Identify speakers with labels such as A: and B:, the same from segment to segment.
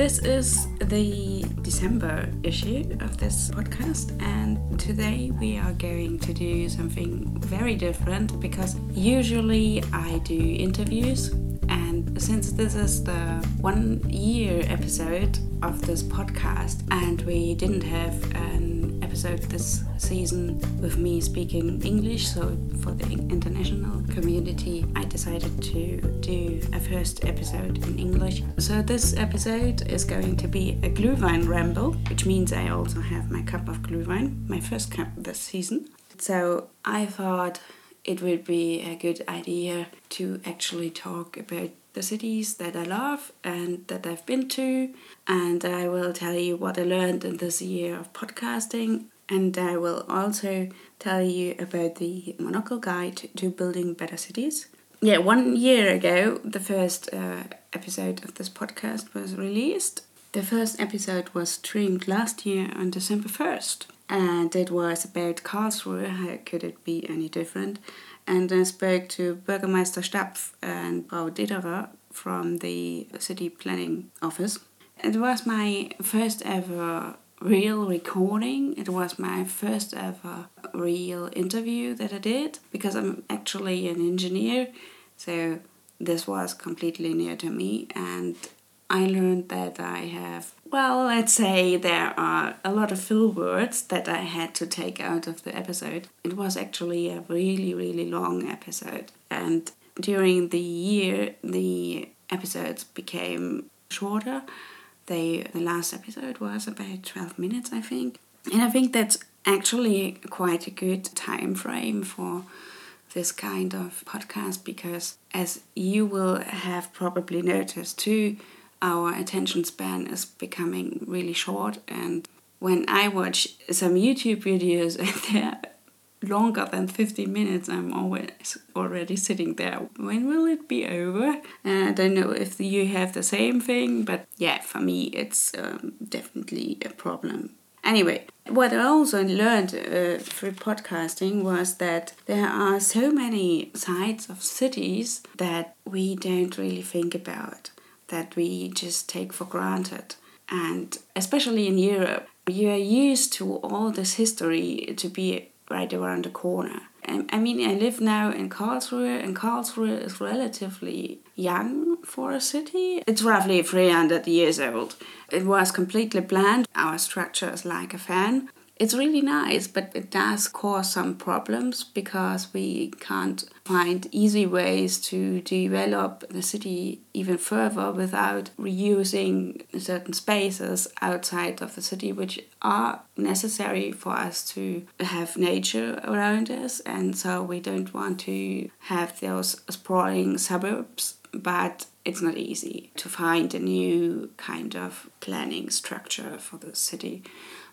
A: This is the December issue of this podcast, and today we are going to do something very different because usually I do interviews, and since this is the one year episode of this podcast, and we didn't have an episode this season with me speaking English, so for the international community, I decided to do a first episode in English. So this episode is going to be a Glühwein ramble, which means I also have my cup of Glühwein, my first cup this season. So I thought it would be a good idea to actually talk about the cities that I love and that I've been to, and I will tell you what I learned in this year of podcasting and I will also tell you about the Monocle Guide to Building Better Cities. Yeah, one year ago, the first uh, episode of this podcast was released. The first episode was streamed last year on December 1st, and it was about Karlsruhe. How could it be any different? And I spoke to Bürgermeister Stapf and Frau Dederer from the city planning office. It was my first ever real recording. It was my first ever real interview that I did because I'm actually an engineer, so this was completely new to me and I learned that I have, well, let's say there are a lot of fill words that I had to take out of the episode. It was actually a really, really long episode. And during the year, the episodes became shorter they the last episode was about 12 minutes i think. And i think that's actually quite a good time frame for this kind of podcast because as you will have probably noticed too our attention span is becoming really short. And when i watch some youtube videos and they're longer than 50 minutes, I'm always already sitting there. When will it be over? And I don't know if you have the same thing, but yeah, for me, it's um, definitely a problem. Anyway, what I also learned uh, through podcasting was that there are so many sides of cities that we don't really think about, that we just take for granted. And especially in Europe, you are used to all this history to be right around the corner. Um, I mean, I live now in Karlsruhe, and Karlsruhe is relatively young for a city. It's roughly 300 years old. It was completely planned. Our structure is like a fan it's really nice, but it does cause some problems because we can't find easy ways to develop the city even further without reusing certain spaces outside of the city, which are necessary for us to have nature around us. And so we don't want to have those sprawling suburbs, but it's not easy to find a new kind of planning structure for the city.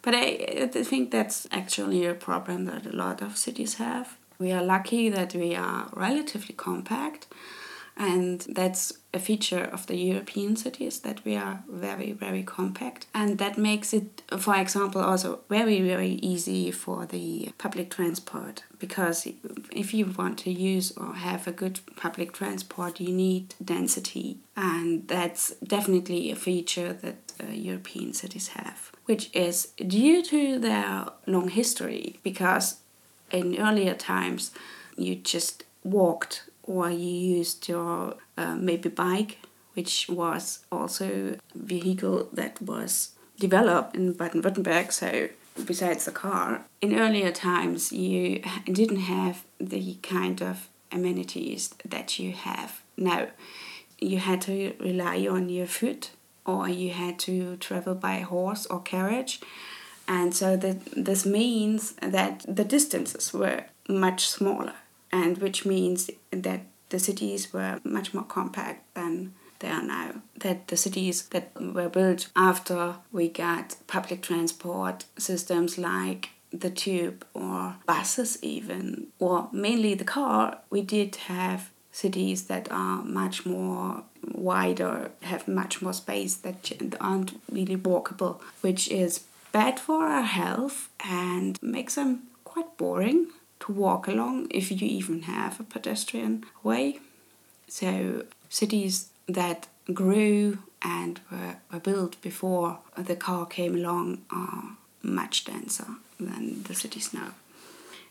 A: But I, I think that's actually a problem that a lot of cities have. We are lucky that we are relatively compact, and that's a feature of the European cities that we are very, very compact. And that makes it, for example, also very, very easy for the public transport. Because if you want to use or have a good public transport, you need density, and that's definitely a feature that uh, European cities have which is due to their long history, because in earlier times you just walked or you used your uh, maybe bike, which was also a vehicle that was developed in Baden-Württemberg. So besides the car, in earlier times you didn't have the kind of amenities that you have now. You had to rely on your foot or you had to travel by horse or carriage. And so that this means that the distances were much smaller, and which means that the cities were much more compact than they are now. That the cities that were built after we got public transport systems like the tube or buses, even, or mainly the car, we did have cities that are much more wider, have much more space that aren't really walkable, which is bad for our health and makes them quite boring to walk along if you even have a pedestrian way. So, cities that grew and were, were built before the car came along are much denser than the cities now.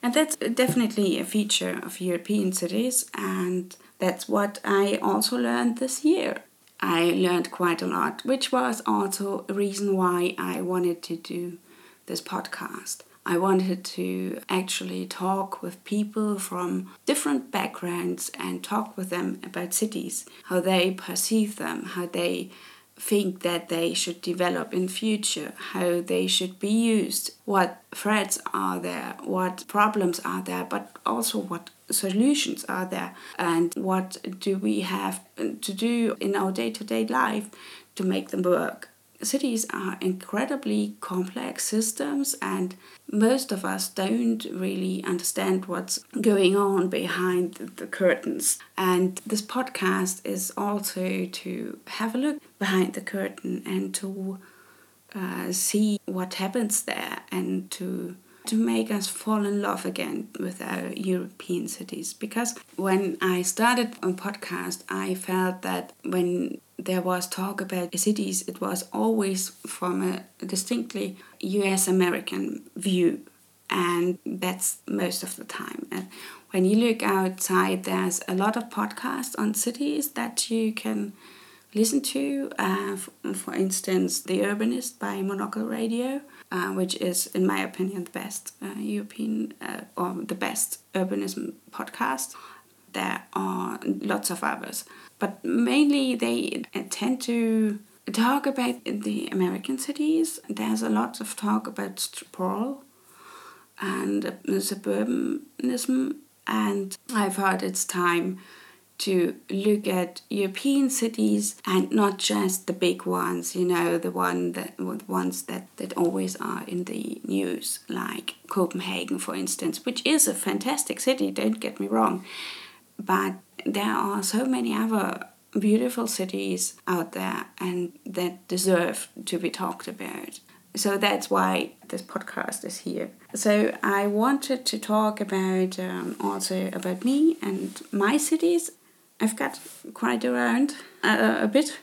A: And that's definitely a feature of European cities, and that's what I also learned this year. I learned quite a lot, which was also a reason why I wanted to do this podcast. I wanted to actually talk with people from different backgrounds and talk with them about cities, how they perceive them, how they think that they should develop in future, how they should be used, what threats are there, what problems are there, but also what solutions are there, and what do we have to do in our day-to-day life to make them work cities are incredibly complex systems and most of us don't really understand what's going on behind the curtains and this podcast is also to have a look behind the curtain and to uh, see what happens there and to to make us fall in love again with our European cities. Because when I started a podcast, I felt that when there was talk about cities, it was always from a distinctly US American view. And that's most of the time. And when you look outside, there's a lot of podcasts on cities that you can listen to. Uh, for instance, The Urbanist by Monocle Radio, uh, which is, in my opinion, the best uh, European uh, or the best urbanism podcast. There are lots of others but mainly they tend to talk about the American cities. There's a lot of talk about sprawl and suburbanism, and I've heard it's time to look at European cities and not just the big ones, you know, the one that ones that, that always are in the news, like Copenhagen, for instance, which is a fantastic city, don't get me wrong. But there are so many other beautiful cities out there and that deserve to be talked about. So that's why this podcast is here. So I wanted to talk about um, also about me and my cities. I've got quite around uh, a bit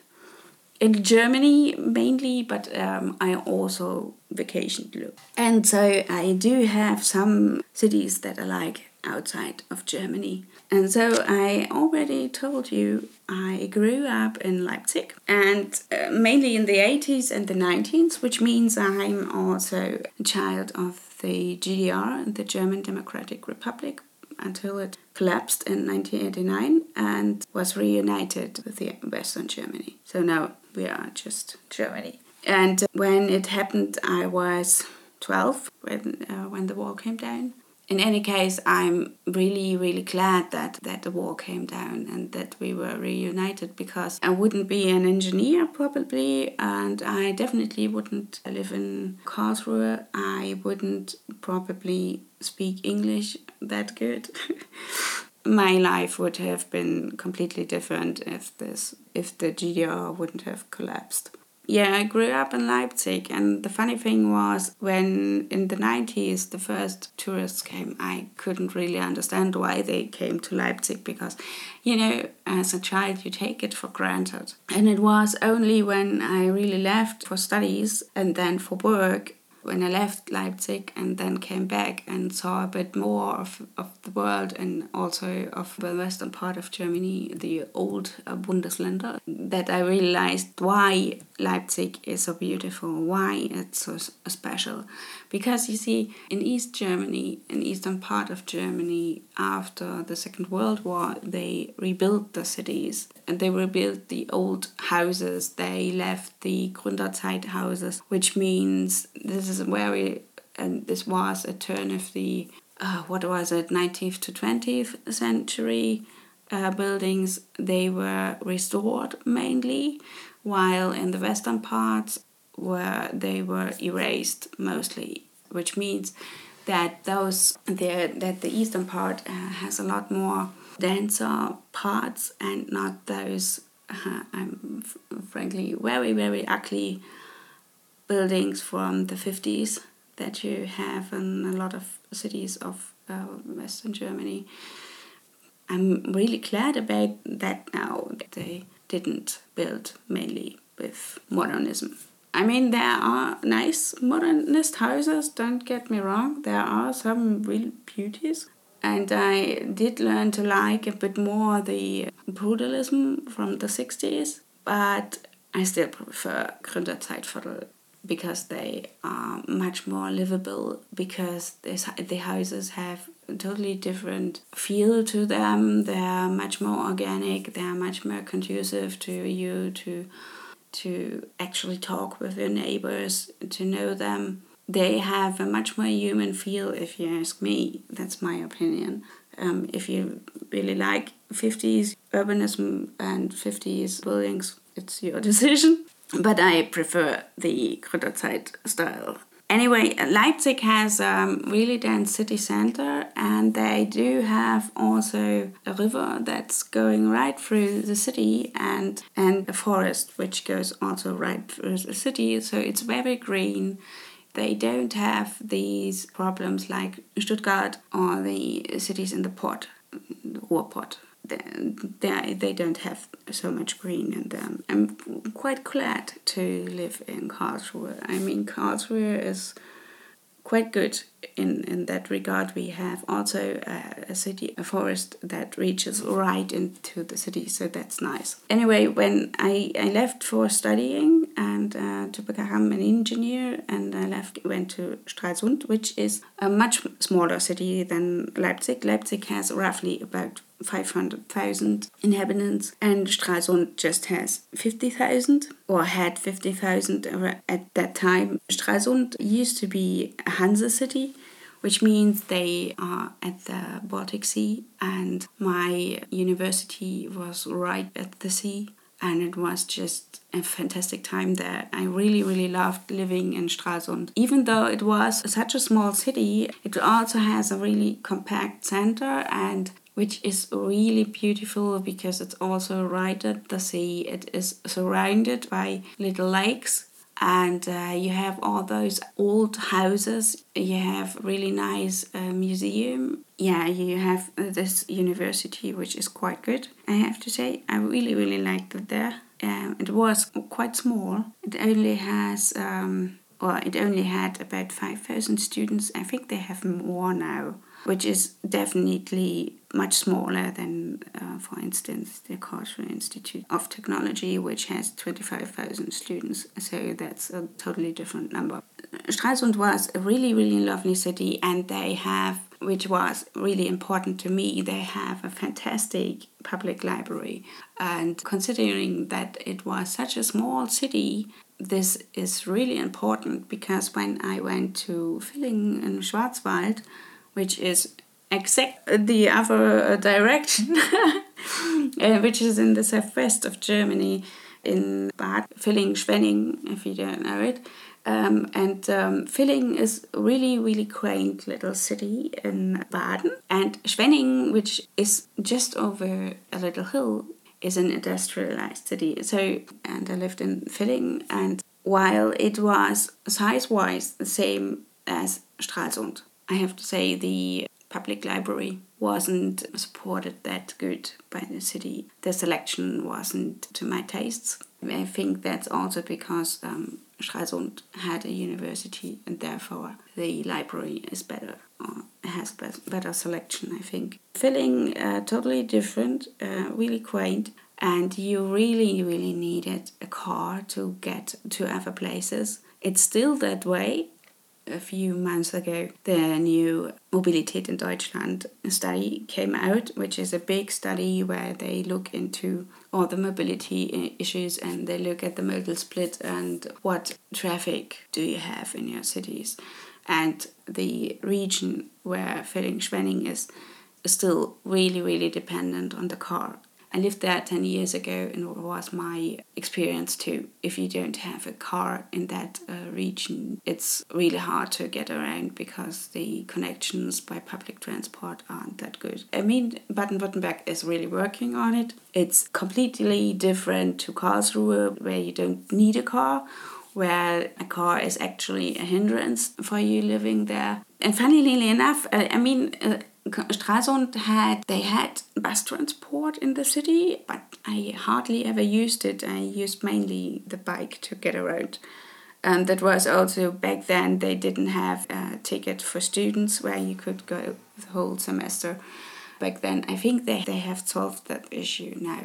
A: in Germany mainly, but um, I also vacationed. And so I do have some cities that I like outside of Germany. And so I already told you I grew up in Leipzig and uh, mainly in the 80s and the 90s, which means I'm also a child of the GDR, the German Democratic Republic, until it collapsed in 1989 and was reunited with the Western Germany. So now we are just Germany. And when it happened, I was 12 when, uh, when the wall came down in any case, I'm really, really glad that, that the war came down and that we were reunited because I wouldn't be an engineer probably, and I definitely wouldn't live in Karlsruhe. I wouldn't probably speak English that good. My life would have been completely different if this if the GDR wouldn't have collapsed. Yeah, I grew up in Leipzig, and the funny thing was when in the 90s the first tourists came, I couldn't really understand why they came to Leipzig because, you know, as a child you take it for granted. And it was only when I really left for studies and then for work when I left Leipzig and then came back and saw a bit more of, of the world and also of the western part of Germany, the old uh, Bundesländer, that I realized why Leipzig is so beautiful, why it's so special. Because you see, in East Germany, in eastern part of Germany, after the Second World War, they rebuilt the cities and they rebuilt the old houses. They left the Gründerzeit houses, which means this is where we, and this was a turn of the, uh, what was it, 19th to 20th century uh, buildings. They were restored mainly, while in the western parts, where they were erased mostly, which means that those the that the eastern part uh, has a lot more denser parts and not those uh, I'm frankly very very ugly buildings from the 50s that you have in a lot of cities of uh, Western Germany. I'm really glad about that now. They didn't build mainly with modernism. I mean, there are nice modernist houses, don't get me wrong. There are some real beauties. And I did learn to like a bit more the brutalism from the 60s, but I still prefer Gründerzeitviertel because they are much more livable, because the houses have a totally different feel to them. They are much more organic, they are much more conducive to you, to to actually talk with your neighbors, to know them. They have a much more human feel, if you ask me. That's my opinion. Um, if you really like 50s urbanism and 50s buildings, it's your decision. But I prefer the Gründerzeit style Anyway, Leipzig has a really dense city center, and they do have also a river that's going right through the city, and and a forest which goes also right through the city. So it's very green. They don't have these problems like Stuttgart or the cities in the port, the Ruhrpott they, they don't have so much green in them. I'm quite glad to live in Karlsruhe. I mean, Karlsruhe is quite good in, in that regard. We have also a, a, city, a forest that reaches right into the city, so that's nice. Anyway, when I, I left for studying and uh, to become an engineer, and I left went to Stralsund, which is a much smaller city than Leipzig. Leipzig has roughly about 500,000 inhabitants, and Stralsund just has 50,000 or had 50,000 at that time. Stralsund used to be a Hanse city, which means they are at the Baltic Sea, and my university was right at the sea. And it was just a fantastic time there. I really, really loved living in Stralsund. Even though it was such a small city, it also has a really compact center and which is really beautiful because it's also right at the sea. It is surrounded by little lakes and uh, you have all those old houses. You have really nice uh, museum. Yeah you have this university which is quite good i have to say. I really really liked it there. Um, it was quite small. It only has um, well it only had about 5000 students. I think they have more now which is definitely much smaller than, uh, for instance, the Karlsruhe Institute of Technology, which has 25,000 students. So that's a totally different number. Stralsund was a really, really lovely city, and they have, which was really important to me, they have a fantastic public library. And considering that it was such a small city, this is really important because when I went to Filling in Schwarzwald, which is exact the other uh, direction, uh, which is in the southwest of Germany, in Bad Filling, Schwenning, if you don't know it. Um, and um, Villingen is really, really quaint little city in Baden. And Schwenning, which is just over a little hill, is an industrialized city. So, and I lived in Filling, and while it was size-wise the same as Stralsund, I have to say the public library wasn't supported that good by the city. The selection wasn't to my tastes. I think that's also because um, Stralsund had a university and therefore the library is better or has better selection, I think. Feeling uh, totally different, uh, really quaint, and you really, really needed a car to get to other places. It's still that way, a few months ago, the new Mobilität in Deutschland study came out, which is a big study where they look into all the mobility issues and they look at the modal split and what traffic do you have in your cities. And the region where Villingen-Schwenning is still really, really dependent on the car I lived there 10 years ago and it was my experience too. If you don't have a car in that uh, region, it's really hard to get around because the connections by public transport aren't that good. I mean, Baden-Württemberg is really working on it. It's completely different to Karlsruhe where you don't need a car where a car is actually a hindrance for you living there. And funnily enough, uh, I mean, uh, Stralsund had they had bus transport in the city, but I hardly ever used it. I used mainly the bike to get around. And um, that was also back then they didn't have a ticket for students where you could go the whole semester. Back then, I think they, they have solved that issue now.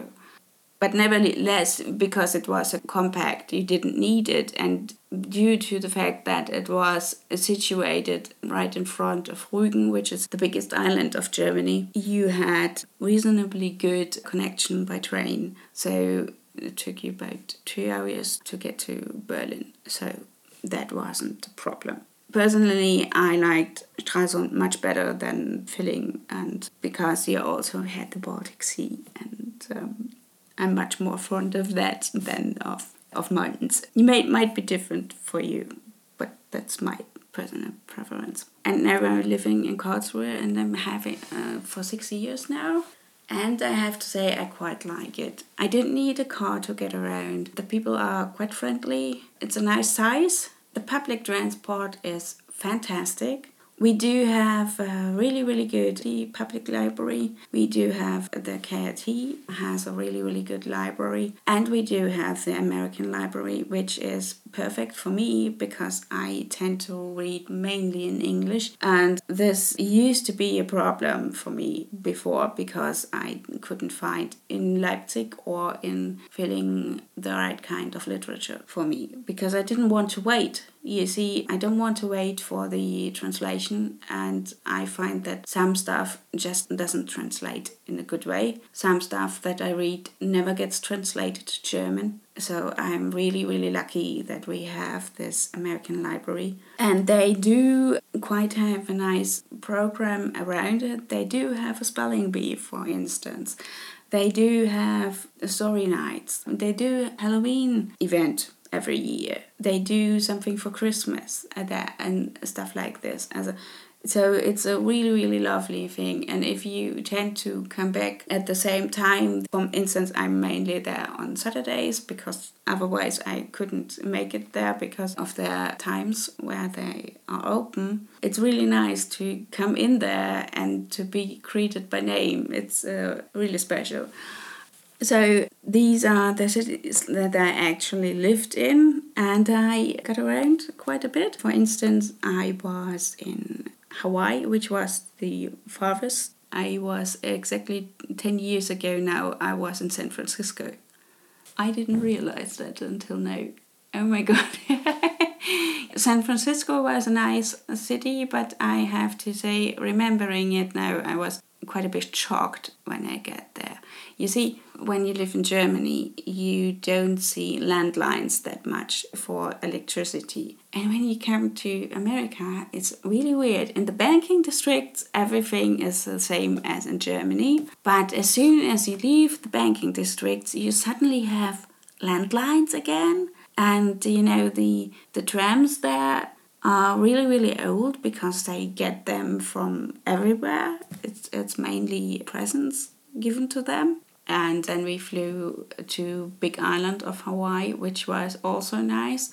A: But nevertheless, because it was a compact, you didn't need it, and due to the fact that it was situated right in front of Rügen, which is the biggest island of Germany, you had reasonably good connection by train. So it took you about two hours to get to Berlin. So that wasn't a problem. Personally, I liked Stralsund much better than Villingen, and because you also had the Baltic Sea, and um, I'm much more fond of that than of of mountains. You may might be different for you, but that's my personal preference. And now I'm living in Karlsruhe, and I'm having uh, for six years now. And I have to say, I quite like it. I didn't need a car to get around. The people are quite friendly. It's a nice size. The public transport is fantastic. We do have a really, really good public library. We do have the KIT has a really, really good library. And we do have the American library, which is perfect for me because I tend to read mainly in English. And this used to be a problem for me before because I couldn't find in Leipzig or in Villingen the right kind of literature for me because I didn't want to wait you see, I don't want to wait for the translation, and I find that some stuff just doesn't translate in a good way. Some stuff that I read never gets translated to German. So I'm really, really lucky that we have this American library. And they do quite have a nice program around it. They do have a spelling bee, for instance. They do have story nights. They do Halloween event every year. They do something for Christmas and that and stuff like this. As a, so it's a really really lovely thing. And if you tend to come back at the same time, for instance, I'm mainly there on Saturdays because otherwise I couldn't make it there because of the times where they are open. It's really nice to come in there and to be greeted by name. It's uh, really special. So these are the cities that I actually lived in, and I got around quite a bit. For instance, I was in Hawaii, which was the farthest. I was exactly 10 years ago now, I was in San Francisco. I didn't realize that until now. Oh my god. San Francisco was a nice city, but I have to say, remembering it now, I was quite a bit shocked when I get there. You see, when you live in Germany, you don't see landlines that much for electricity. And when you come to America, it's really weird. In the banking districts, everything is the same as in Germany. But as soon as you leave the banking districts, you suddenly have landlines again. And you know, the, the trams there are really really old because they get them from everywhere it's, it's mainly presents given to them and then we flew to big island of hawaii which was also nice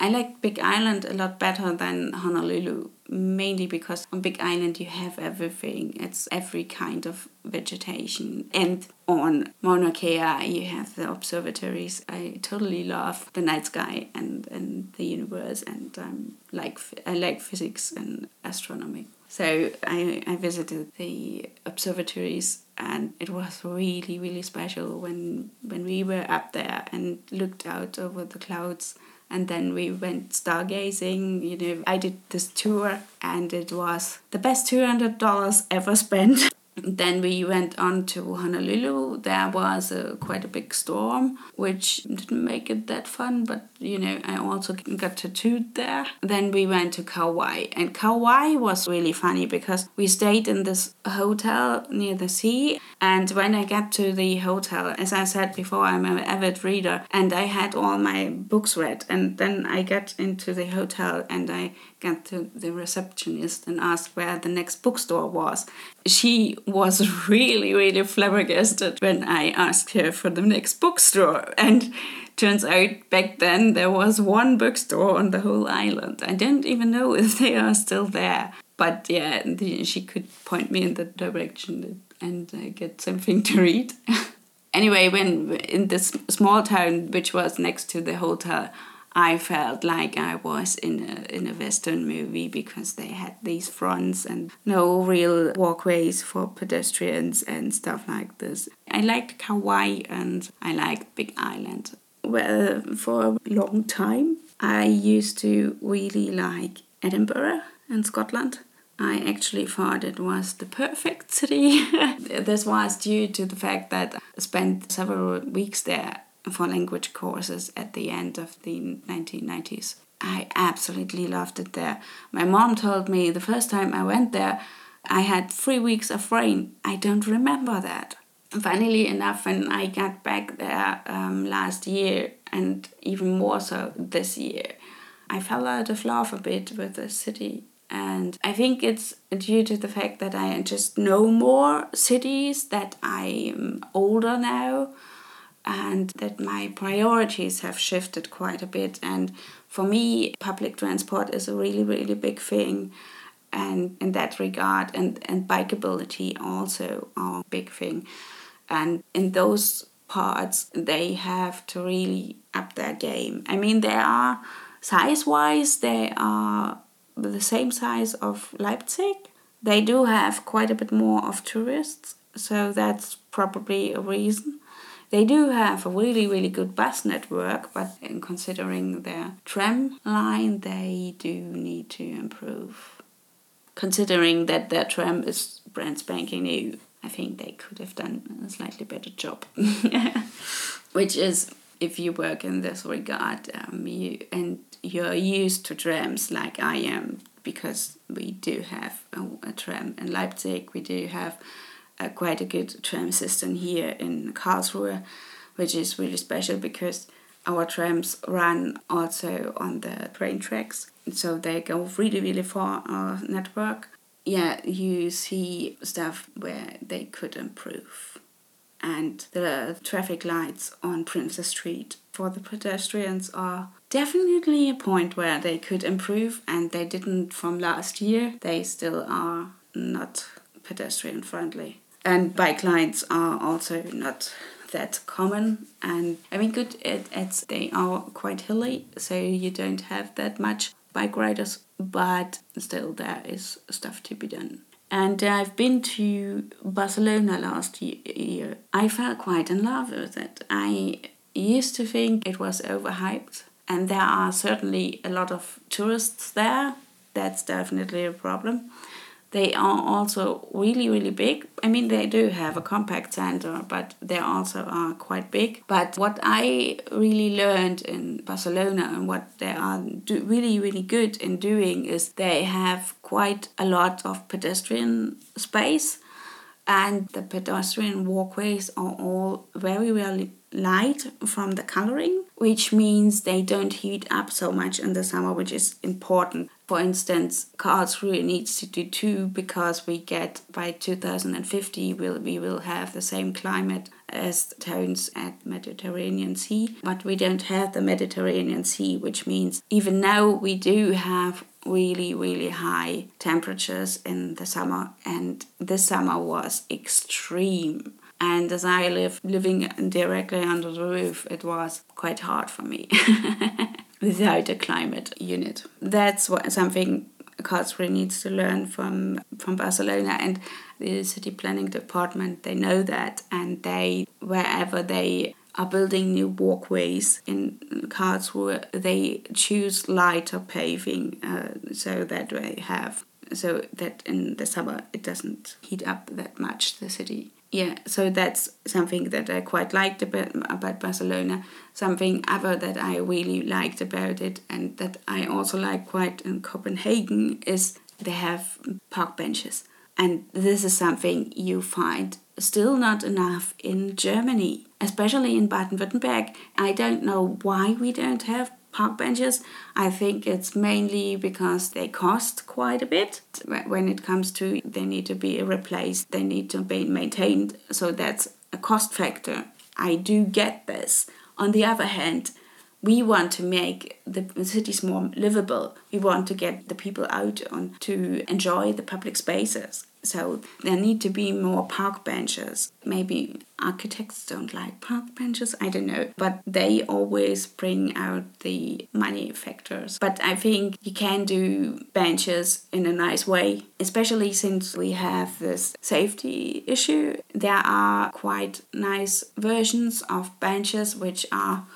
A: i like big island a lot better than honolulu mainly because on Big Island you have everything. It's every kind of vegetation. And on Mauna Kea you have the observatories. I totally love the night sky and, and the universe and um, like I like physics and astronomy. So I, I visited the observatories and it was really really special when when we were up there and looked out over the clouds. And then we went stargazing you know. I did this tour and it was the best $200 ever spent then we went on to Honolulu. There was a, quite a big storm, which didn't make it that fun, but you know, I also got tattooed there. Then we went to Kauai, and Kauai was really funny because we stayed in this hotel near the sea. And when I got to the hotel, as I said before, I'm an avid reader, and I had all my books read. And then I got into the hotel and I got to the receptionist and asked where the next bookstore was. She was really, really flabbergasted when I asked her for the next bookstore. And turns out back then there was one bookstore on the whole island. I don't even know if they are still there. but yeah, she could point me in the direction and uh, get something to read. anyway, when in this small town, which was next to the hotel, I felt like I was in a in a western movie because they had these fronts and no real walkways for pedestrians and stuff like this. I liked Kauai and I liked Big Island. Well, for a long time, I used to really like Edinburgh in Scotland. I actually thought it was the perfect city. this was due to the fact that I spent several weeks there for language courses at the end of the 1990s. I absolutely loved it there. My mom told me the first time I went there, I had three weeks of rain. I don't remember that. Funnily enough, when I got back there um, last year, and even more so this year, I fell out of love a bit with the city and I think it's due to the fact that I just know more cities, that I'm older now, and that my priorities have shifted quite a bit. And for me, public transport is a really, really big thing. And in that regard, and, and bikeability also are a big thing. And in those parts, they have to really up their game. I mean, they are size wise, they are the same size of Leipzig. They do have quite a bit more of tourists, so that's probably a reason. They do have a really, really good bus network, but in considering their tram line, they do need to improve. Considering that their tram is brand spanking new, I think they could have done a slightly better job. Which is, if you work in this regard, um, you and you're used to trams like I am because we do have a, a tram in Leipzig. We do have a, quite a good tram system here in Karlsruhe, which is really special because our trams run also on the train tracks, so they go really, really far our network. Yeah, you see stuff where they could improve. And the traffic lights on Princes Street for the pedestrians are definitely a point where they could improve, and they didn't from last year. They still are not pedestrian friendly. And bike lines are also not that common and I mean good it, it's they are quite hilly so you don't have that much bike riders but still there is stuff to be done and I've been to Barcelona last year. I fell quite in love with it. I used to think it was overhyped, and there are certainly a lot of tourists there. That's definitely a problem. They are also really, really big. I mean, they do have a compact center, but they also are quite big. But what I really learned in Barcelona and what they are do really, really good in doing is they have quite a lot of pedestrian space and the pedestrian walkways are all very well light from the coloring, which means they don't heat up so much in the summer, which is important. For instance, Karlsruhe needs to do two because we get by 2050 we'll, we will have the same climate as towns at Mediterranean Sea, but we don't have the Mediterranean Sea, which means even now we do have really really high temperatures in the summer. And this summer was extreme. And as I live living directly under the roof, it was quite hard for me without a climate unit. That's what something Karlsruhe needs to learn from from Barcelona and the city planning department. They know that, and they wherever they are building new walkways in Karlsruhe, they choose lighter paving uh, so that they have so that in the summer it doesn't heat up that much the city yeah so that's something that i quite liked about, about barcelona. Something other that i really liked about it and that i also like quite in copenhagen is they have park benches. And this is something you find still not enough in germany especially in baden-württemberg. I don't know why we don't have park benches. I think it's mainly because they cost quite a bit. When it comes to they need to be replaced, they need to be maintained. So that's a cost factor. I do get this. On the other hand, we want to make the cities more livable. We want to get the people out on to enjoy the public spaces. So there need to be more park benches. Maybe architects don't like park benches, I don't know. But they always bring out the money factors. But I think you can do benches in a nice way, especially since we have this safety issue. There are quite nice versions of benches which are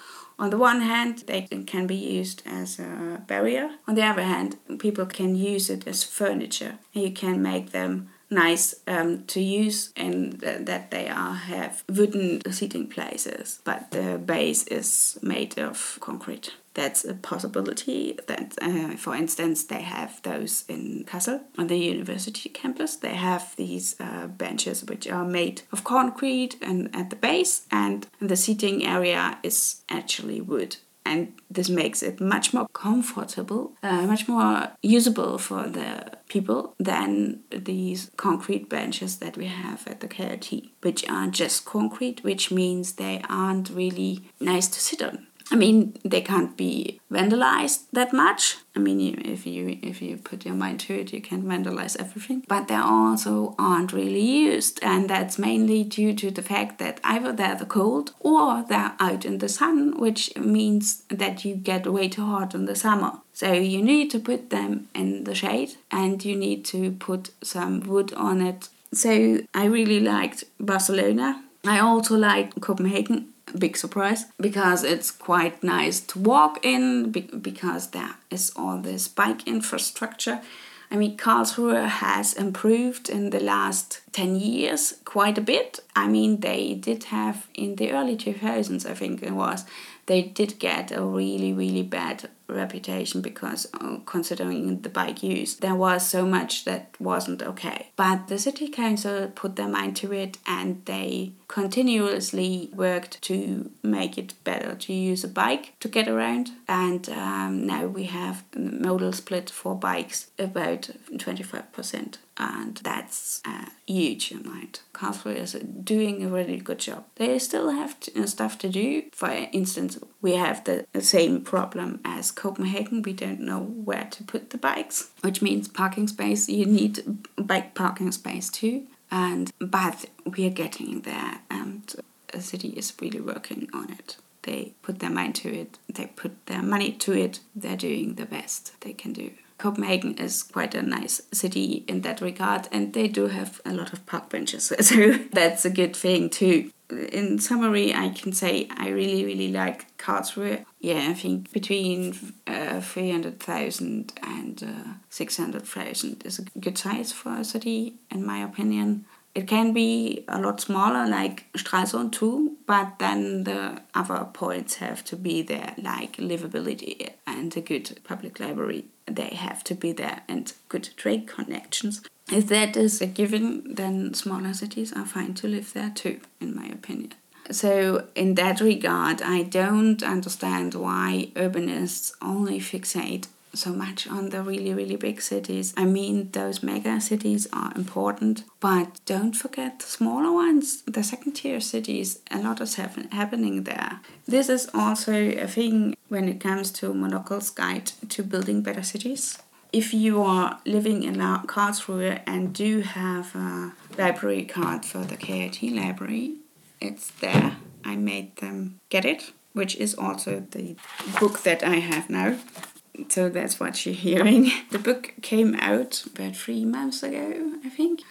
A: on the one hand, they can be used as a barrier. On the other hand, people can use it as furniture. You can make them nice um, to use and th- that they are have wooden seating places, but the base is made of concrete. That's a possibility. That, uh, for instance, they have those in Kassel on the university campus. They have these uh, benches which are made of concrete and at the base, and the seating area is actually wood and this makes it much more comfortable, uh, much more usable for the people than these concrete benches that we have at the KIT, which are just concrete, which means they aren't really nice to sit on. I mean, they can't be vandalized that much. I mean, if you if you put your mind to it, you can vandalize everything. But they also aren't really used, and that's mainly due to the fact that either they're the cold or they're out in the sun, which means that you get way too hot in the summer. So you need to put them in the shade, and you need to put some wood on it. So I really liked Barcelona. I also liked Copenhagen big surprise because it's quite nice to walk in because there is all this bike infrastructure. I mean, Karlsruhe has improved in the last 10 years quite a bit. I mean, they did have in the early 2000s, I think it was, they did get a really, really bad reputation because uh, considering the bike use, there was so much that wasn't okay. But the city council put their mind to it and they continuously worked to make it better to use a bike to get around. And um, now we have modal split for bikes about 25% and that's a huge amount. Karlsruhe is doing a really good job. They still have uh, stuff to do. For instance, we have the same problem as Copenhagen. We don't know where to put the bikes, which means parking space. You need bike parking space too. And but we are getting there, and the city is really working on it. They put their mind to it. They put their money to it. They're doing the best they can do. Copenhagen is quite a nice city in that regard, and they do have a lot of park benches, so that's a good thing too. In summary, I can say I really, really like Karlsruhe. Yeah, I think between uh, 300,000 and uh, 600,000 is a good size for a city, in my opinion. It can be a lot smaller, like Stralsund too, but then the other points have to be there, like livability and a good public library. They have to be there and good trade connections. If that is a given, then smaller cities are fine to live there too, in my opinion. So, in that regard, I don't understand why urbanists only fixate so much on the really, really big cities. I mean, those mega cities are important, but don't forget the smaller ones, the second tier cities. A lot is happen- happening there. This is also a thing when it comes to Monocle's guide to building better cities. If you are living in Karlsruhe and do have a library card for the KIT library, it's there. I made them get it, which is also the book that I have now so that's what you're hearing. The book came out about three months ago, I think.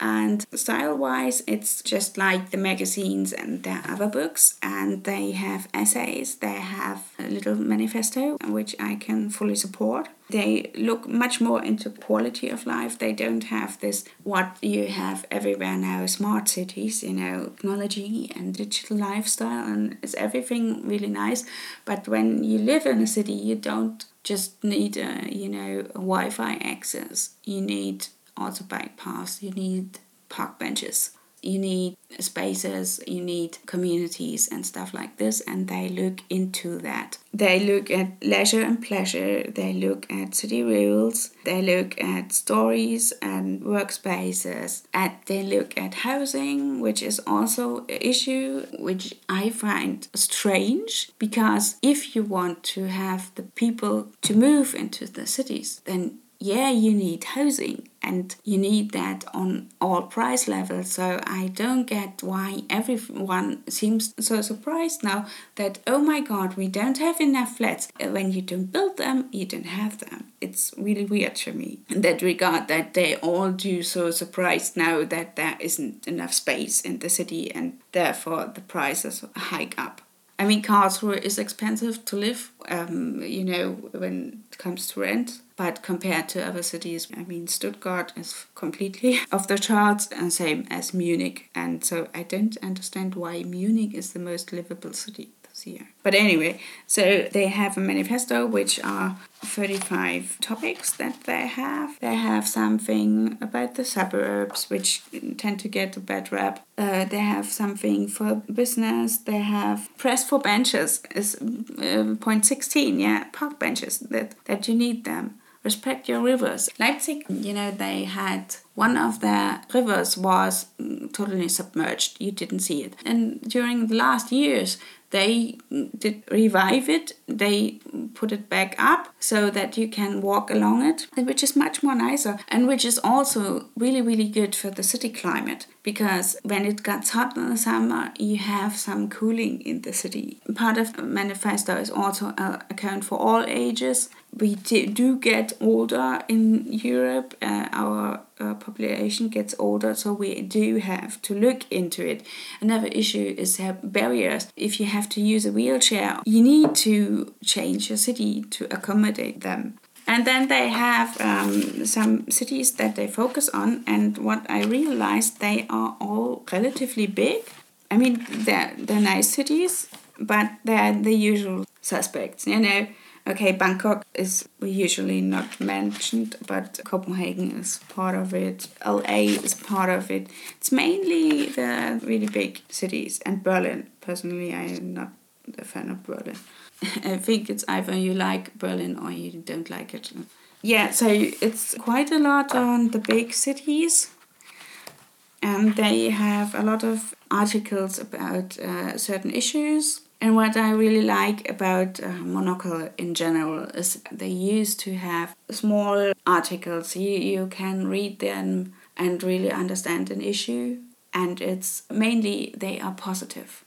A: And style wise, it's just like the magazines and their other books, and they have essays, they have a little manifesto, which I can fully support. They look much more into quality of life. They don't have this what you have everywhere now smart cities, you know, technology and digital lifestyle, and it's everything really nice. But when you live in a city, you don't just need a, you know a Wi-Fi access. You need also bike paths. You need park benches. You need spaces, you need communities and stuff like this, and they look into that. They look at leisure and pleasure, they look at city rules, they look at stories and workspaces, and they look at housing, which is also an issue which I find strange because if you want to have the people to move into the cities, then yeah, you need housing and you need that on all price levels. So I don't get why everyone seems so surprised now that, oh my god, we don't have enough flats. When you don't build them, you don't have them. It's really weird to me in that regard that they all do so surprised now that there isn't enough space in the city and therefore the prices hike up. I mean, Karlsruhe is expensive to live, um, you know, when comes to rent. But compared to other cities, I mean, Stuttgart is completely off the charts, and same as Munich. And so I don't understand why Munich is the most livable city year. But anyway, so they have a manifesto which are 35 topics that they have. They have something about the suburbs, which tend to get a bad rap. Uh, they have something for business. They have press for benches is uh, point 16, yeah, park benches that, that you need them respect your rivers. Leipzig, you know, they had one of their rivers was mm, totally submerged. You didn't see it. And during the last years, they did revive it. They put it back up so that you can walk along it, which is much more nicer and which is also really, really good for the city climate because when it gets hot in the summer, you have some cooling in the city. Part of manifesto is also uh, account for all ages. We do get older in Europe. Uh, our uh, population gets older, so we do have to look into it. Another issue is barriers. If you have to use a wheelchair, you need to change your city to accommodate them. And then they have um, some cities that they focus on, and what I realized, they are all relatively big. I mean, they're, they're nice cities, but they're the usual suspects, you know. Okay, Bangkok is usually not mentioned, but Copenhagen is part of it. LA is part of it. It's mainly the really big cities, and Berlin. Personally, I am not a fan of Berlin. I think it's either you like Berlin or you don't like it. Yeah, so it's quite a lot on the big cities. And they have a lot of articles about uh, certain issues. And what I really like about uh, Monocle in general is they used to have small articles. You, you can read them and really understand an issue. And it's mainly they are positive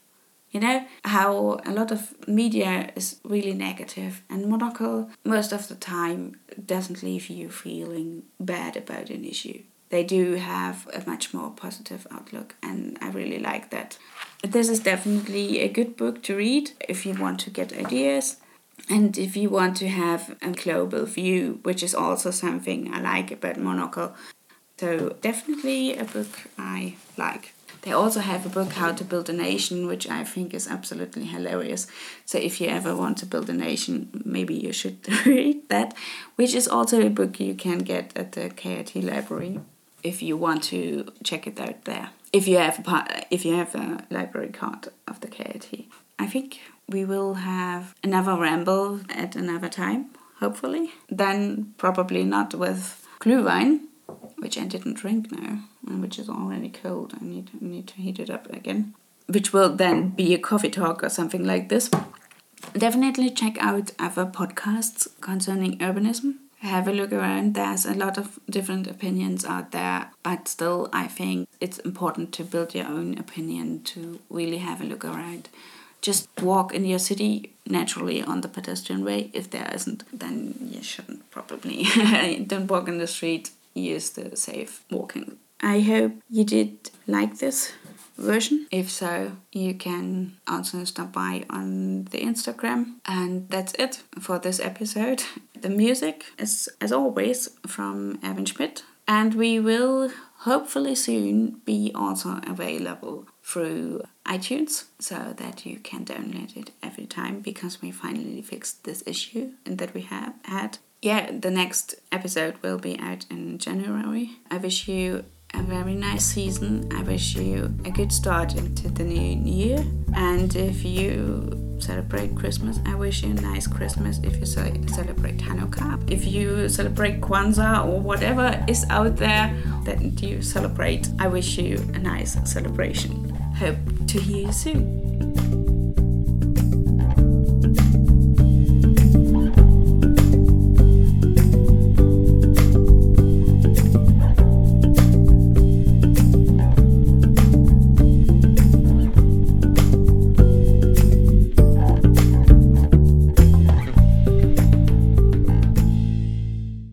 A: you know how a lot of media is really negative, and Monocle most of the time doesn't leave you feeling bad about an issue. They do have a much more positive outlook, and I really like that. This is definitely a good book to read if you want to get ideas and if you want to have a global view, which is also something I like about Monocle. So, definitely a book I like. They also have a book, How to Build a Nation, which I think is absolutely hilarious. So if you ever want to build a nation, maybe you should read that, which is also a book you can get at the KIT library if you want to check it out there. If you have a, if you have a library card of the KIT. I think we will have another ramble at another time, hopefully. Then probably not with Glühwein, which I didn't drink now and which is already cold. I need need to heat it up again, which will then be a coffee talk or something like this. Definitely check out other podcasts concerning urbanism. Have a look around. There's a lot of different opinions out there, but still, I think it's important to build your own opinion to really have a look around. Just walk in your city naturally on the pedestrian way. If there isn't, then you shouldn't probably. Don't walk in the street. Use the safe walking I hope you did like this version. If so, you can also stop by on the Instagram. And that's it for this episode. The music is, as always, from Erwin Schmidt. And we will hopefully soon be also available through iTunes so that you can download it every time because we finally fixed this issue that we have had. Yeah, the next episode will be out in January. I wish you a very nice season. I wish you a good start into the new year. And if you celebrate Christmas, I wish you a nice Christmas. If you celebrate Hanukkah, if you celebrate Kwanzaa or whatever is out there that you celebrate, I wish you a nice celebration. Hope to hear you soon.